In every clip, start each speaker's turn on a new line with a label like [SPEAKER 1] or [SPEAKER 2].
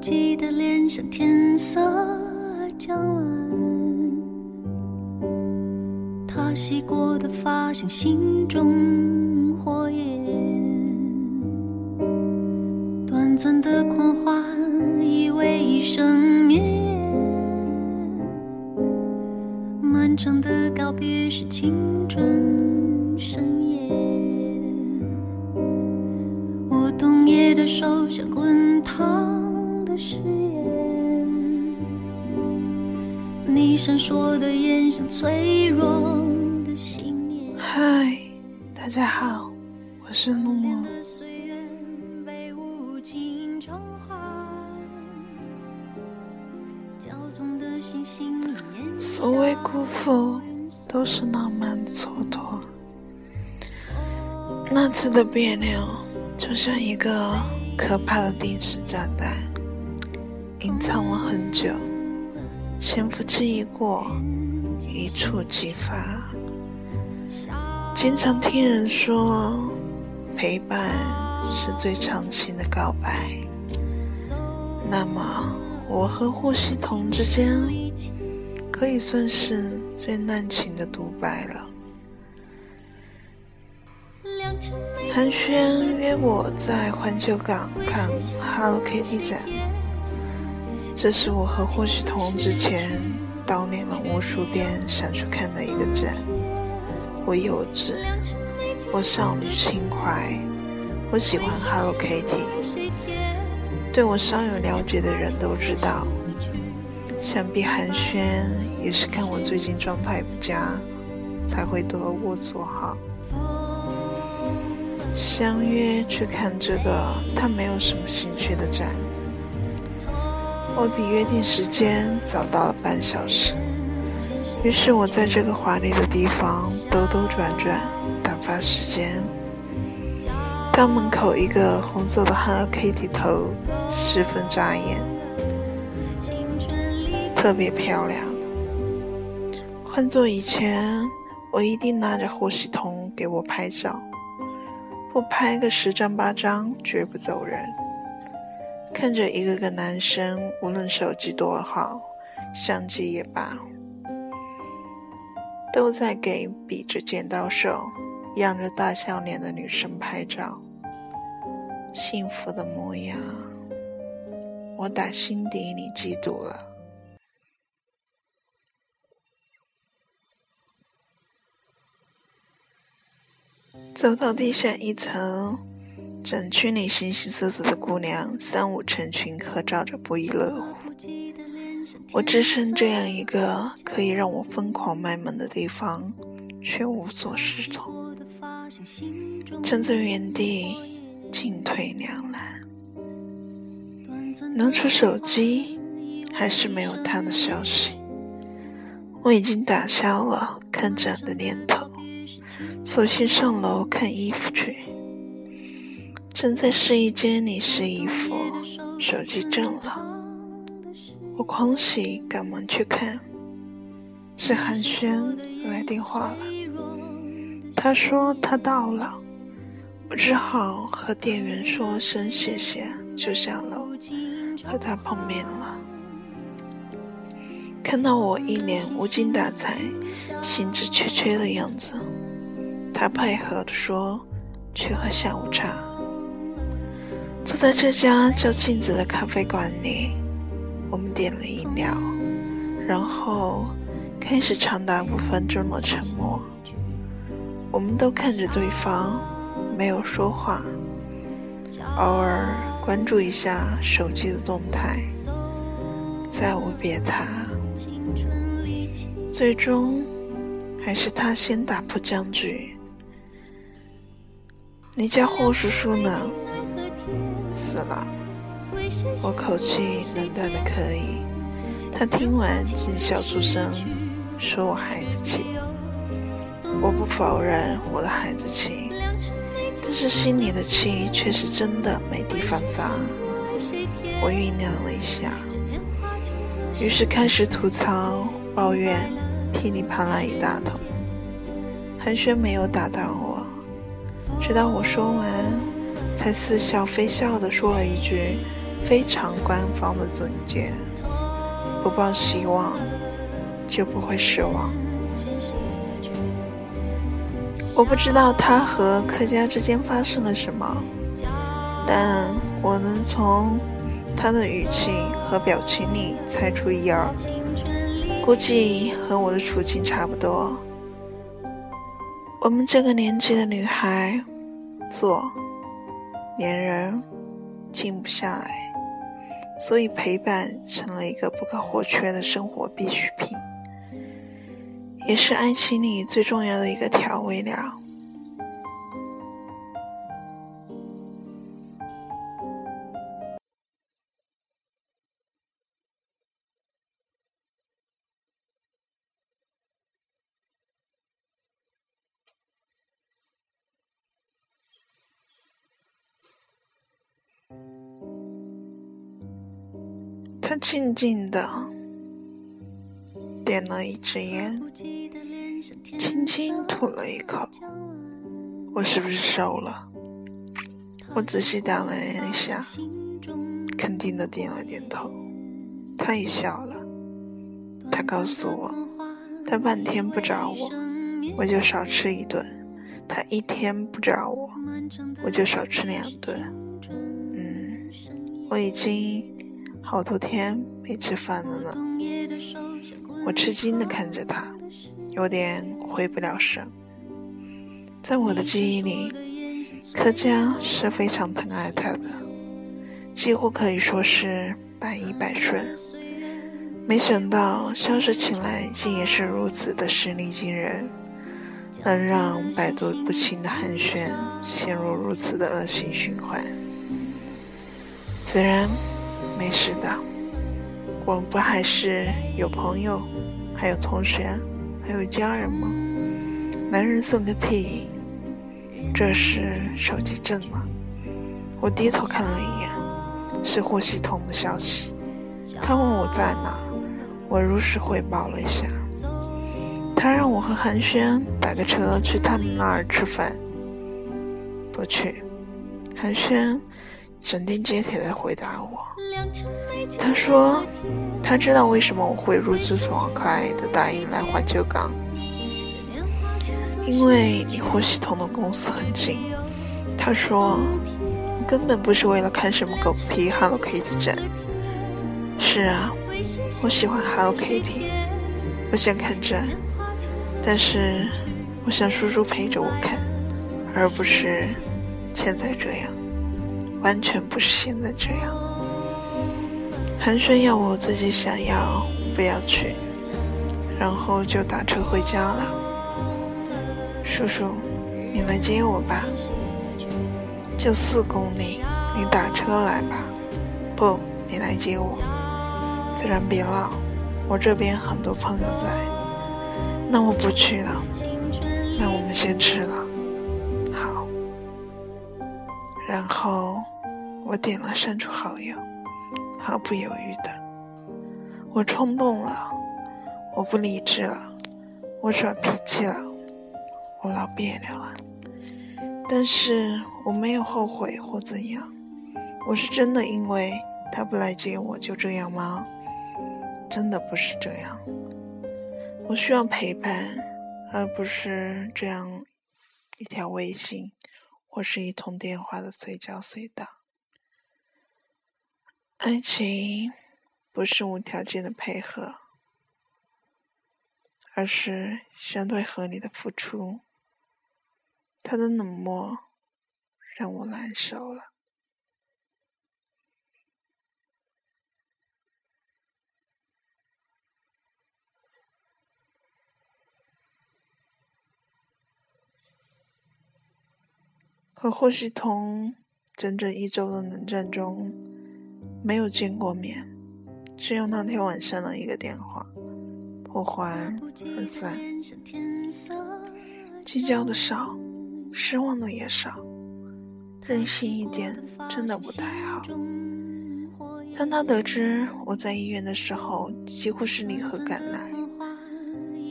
[SPEAKER 1] 记的脸上天色将晚，他洗过的发像心中火焰，短暂的狂欢以为一生绵延，漫长的告别是青春盛宴。我冬夜的手像滚烫的誓言，你闪烁的眼像脆弱的信念。
[SPEAKER 2] 嗨，大家好，我是诺诺。
[SPEAKER 1] 的岁月被无情偿还，骄纵的星星眼
[SPEAKER 2] 所谓辜负，都是浪漫的蹉跎。那次的别扭，就像一个可怕的定时炸弹，隐藏了很久，潜伏期一过，一触即发。经常听人说，陪伴是最长情的告白。那么，我和呼吸筒之间，可以算是最滥情的独白了。寒暄约我在环球港看 Hello Kitty 展，这是我和霍许彤之前悼念了无数遍想去看的一个展。我幼稚，我少女情怀，我喜欢 Hello Kitty。对我稍有了解的人都知道，想必寒暄也是看我最近状态不佳，才会得我所好。相约去看这个他没有什么兴趣的展，我比约定时间早到了半小时。于是我在这个华丽的地方兜兜转转，打发时间。当门口一个红色的 Hello Kitty 头十分扎眼，特别漂亮。换做以前，我一定拿着呼吸筒给我拍照。不拍个十张八张，绝不走人。看着一个个男生，无论手机多好，相机也罢，都在给比着剪刀手、扬着大笑脸的女生拍照，幸福的模样，我打心底里嫉妒了。走到地下一层，展区里形形色色的姑娘三五成群合照着不亦乐乎。我置身这样一个可以让我疯狂卖萌的地方，却无所适从，站在原地进退两难。拿出手机，还是没有他的消息。我已经打消了看展的念头。索性上楼看衣服去。正在试衣间里试衣服，手机震了，我狂喜，赶忙去看，是寒暄来电话了。他说他到了，我只好和店员说声谢谢，就下楼和他碰面了。看到我一脸无精打采、兴致缺缺的样子。他配合的说：“去喝下午茶。”坐在这家叫镜子的咖啡馆里，我们点了饮料，然后开始长达五分钟的沉默。我们都看着对方，没有说话，偶尔关注一下手机的动态，再无别他。最终，还是他先打破僵局。你家霍叔叔呢？死了。我口气冷淡的可以。他听完竟笑出声，说我孩子气。我不否认我的孩子气，但是心里的气却是真的没地方撒。我酝酿了一下，于是开始吐槽、抱怨，噼里啪啦一大通。寒暄没有打断我。直到我说完，才似笑非笑地说了一句：“非常官方的总结：不抱希望，就不会失望。我不知道他和柯佳之间发生了什么，但我能从他的语气和表情里猜出一二，估计和我的处境差不多。我们这个年纪的女孩，做粘人，静不下来，所以陪伴成了一个不可或缺的生活必需品，也是爱情里最重要的一个调味料。他静静的点了一支烟，轻轻吐了一口。我是不是瘦了？我仔细打量了一下，肯定的点了点头。他也笑了。他告诉我，他半天不找我，我就少吃一顿；他一天不找我，我就少吃两顿。嗯，我已经。好多天没吃饭了呢，我吃惊的看着他，有点回不了神。在我的记忆里，柯佳是非常疼爱他的，几乎可以说是百依百顺。没想到消失起来竟也是如此的实力惊人，能让百毒不侵的寒暄陷入如此的恶性循环。自然。没事的，我们不还是有朋友，还有同学，还有家人吗？男人送个屁！这时手机震了，我低头看了一眼，是霍系统的消息。他问我在哪，我如实汇报了一下。他让我和寒暄打个车去他们那儿吃饭。不去，寒暄。斩钉截铁地回答我：“他说，他知道为什么我会如此爽快地答应来环球港，因为离霍系统的公司很近。他说，根本不是为了看什么狗屁 Hello Kitty 展。是啊，我喜欢 Hello Kitty，我想看展，但是我想叔叔陪着我看，而不是现在这样。”完全不是现在这样。寒暄要我自己想要，不要去，然后就打车回家了。叔叔，你来接我吧。就四公里，你打车来吧。不，你来接我。自然别闹，我这边很多朋友在。那我不去了。那我们先吃了。然后我点了删除好友，毫不犹豫的。我冲动了，我不理智了，我耍脾气了，我闹别扭了。但是我没有后悔或怎样。我是真的因为他不来接我就这样吗？真的不是这样。我需要陪伴，而不是这样一条微信。或是一通电话的随叫随到。爱情不是无条件的配合，而是相对合理的付出。他的冷漠让我难受了。和霍希同整整一周的冷战中，没有见过面，只有那天晚上的一个电话，不欢而散。计较的少，失望的也少，任性一点真的不太好。当他得知我在医院的时候，几乎是立刻赶来，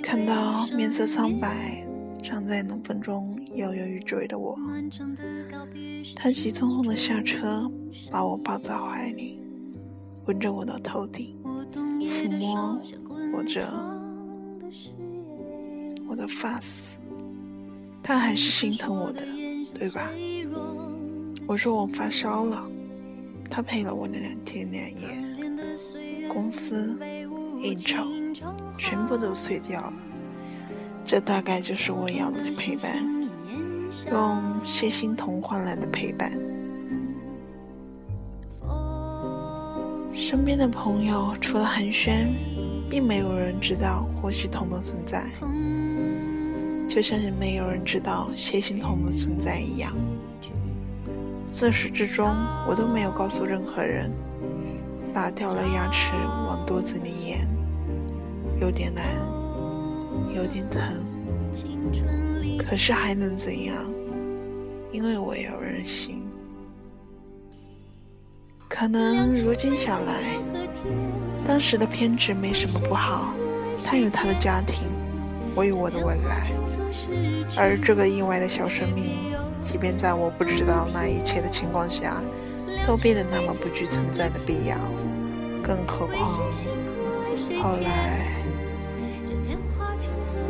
[SPEAKER 2] 看到面色苍白。站在冷风中摇摇欲坠的我，他急匆匆的下车，把我抱在怀里，吻着我的头顶，抚摸我这我的发丝。他还是心疼我的，对吧？我说我发烧了，他陪了我那两天两夜，公司应酬全部都碎掉了。这大概就是我要的陪伴，用谢欣桐换来的陪伴。身边的朋友除了寒暄，并没有人知道霍希彤的存在，就像是没有人知道谢欣桐的存在一样。自始至终，我都没有告诉任何人。拔掉了牙齿往肚子里咽，有点难，有点疼，可是还能怎样？因为我有人心。可能如今想来，当时的偏执没什么不好。他有他的家庭，我有我的未来，而这个意外的小生命，即便在我不知道那一切的情况下，都变得那么不具存在的必要。更何况后来，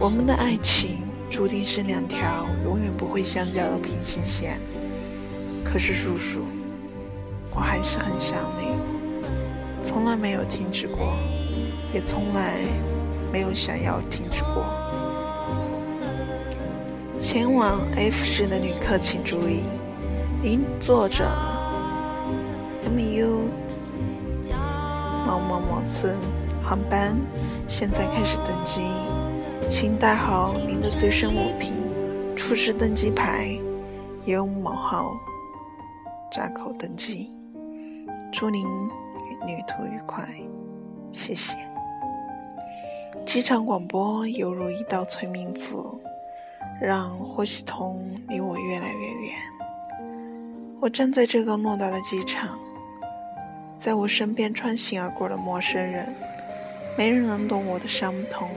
[SPEAKER 2] 我们的爱情注定是两条永远不会相交的平行线。可是叔叔。我还是很想你，从来没有停止过，也从来没有想要停止过。前往 F 市的旅客请注意，您坐着 MU 某某某次航班现在开始登机，请带好您的随身物品，出示登机牌，由某号闸口登机。祝您旅途愉快，谢谢。机场广播犹如一道催命符，让霍希彤离我越来越远。我站在这个偌大的机场，在我身边穿行而过的陌生人，没人能懂我的伤痛。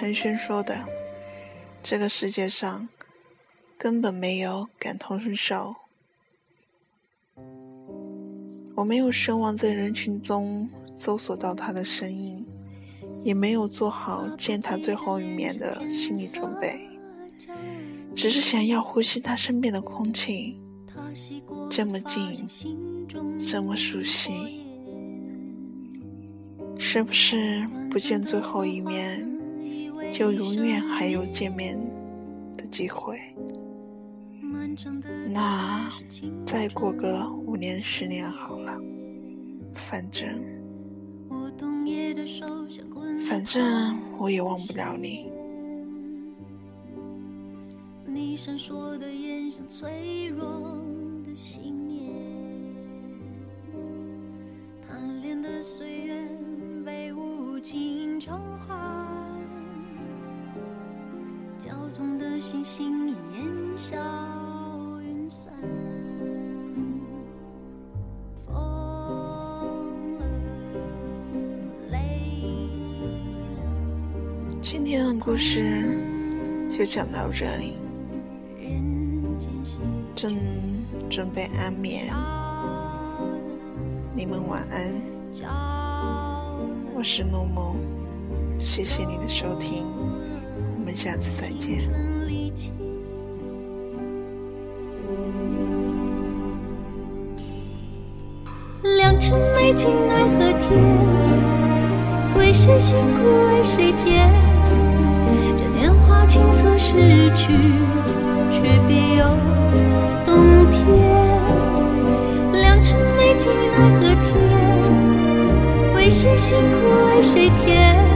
[SPEAKER 2] 寒暄说的，这个世界上根本没有感同身受。我没有奢望在人群中搜索到他的身影，也没有做好见他最后一面的心理准备，只是想要呼吸他身边的空气，这么近，这么熟悉，是不是不见最后一面，就永远还有见面的机会？那再过个五年十年好了，反正反正我也忘不了你。你闪烁的眼像脆弱的信纵的星星烟消云散。今天的故事就讲到这里，正准备安眠，你们晚安。我是木木，谢谢你的收听，们下次再见。
[SPEAKER 1] 良辰美景奈何天，为谁辛苦为谁甜？这年华青涩逝去，却别有洞天。良辰美景奈何天，为谁辛苦为谁甜？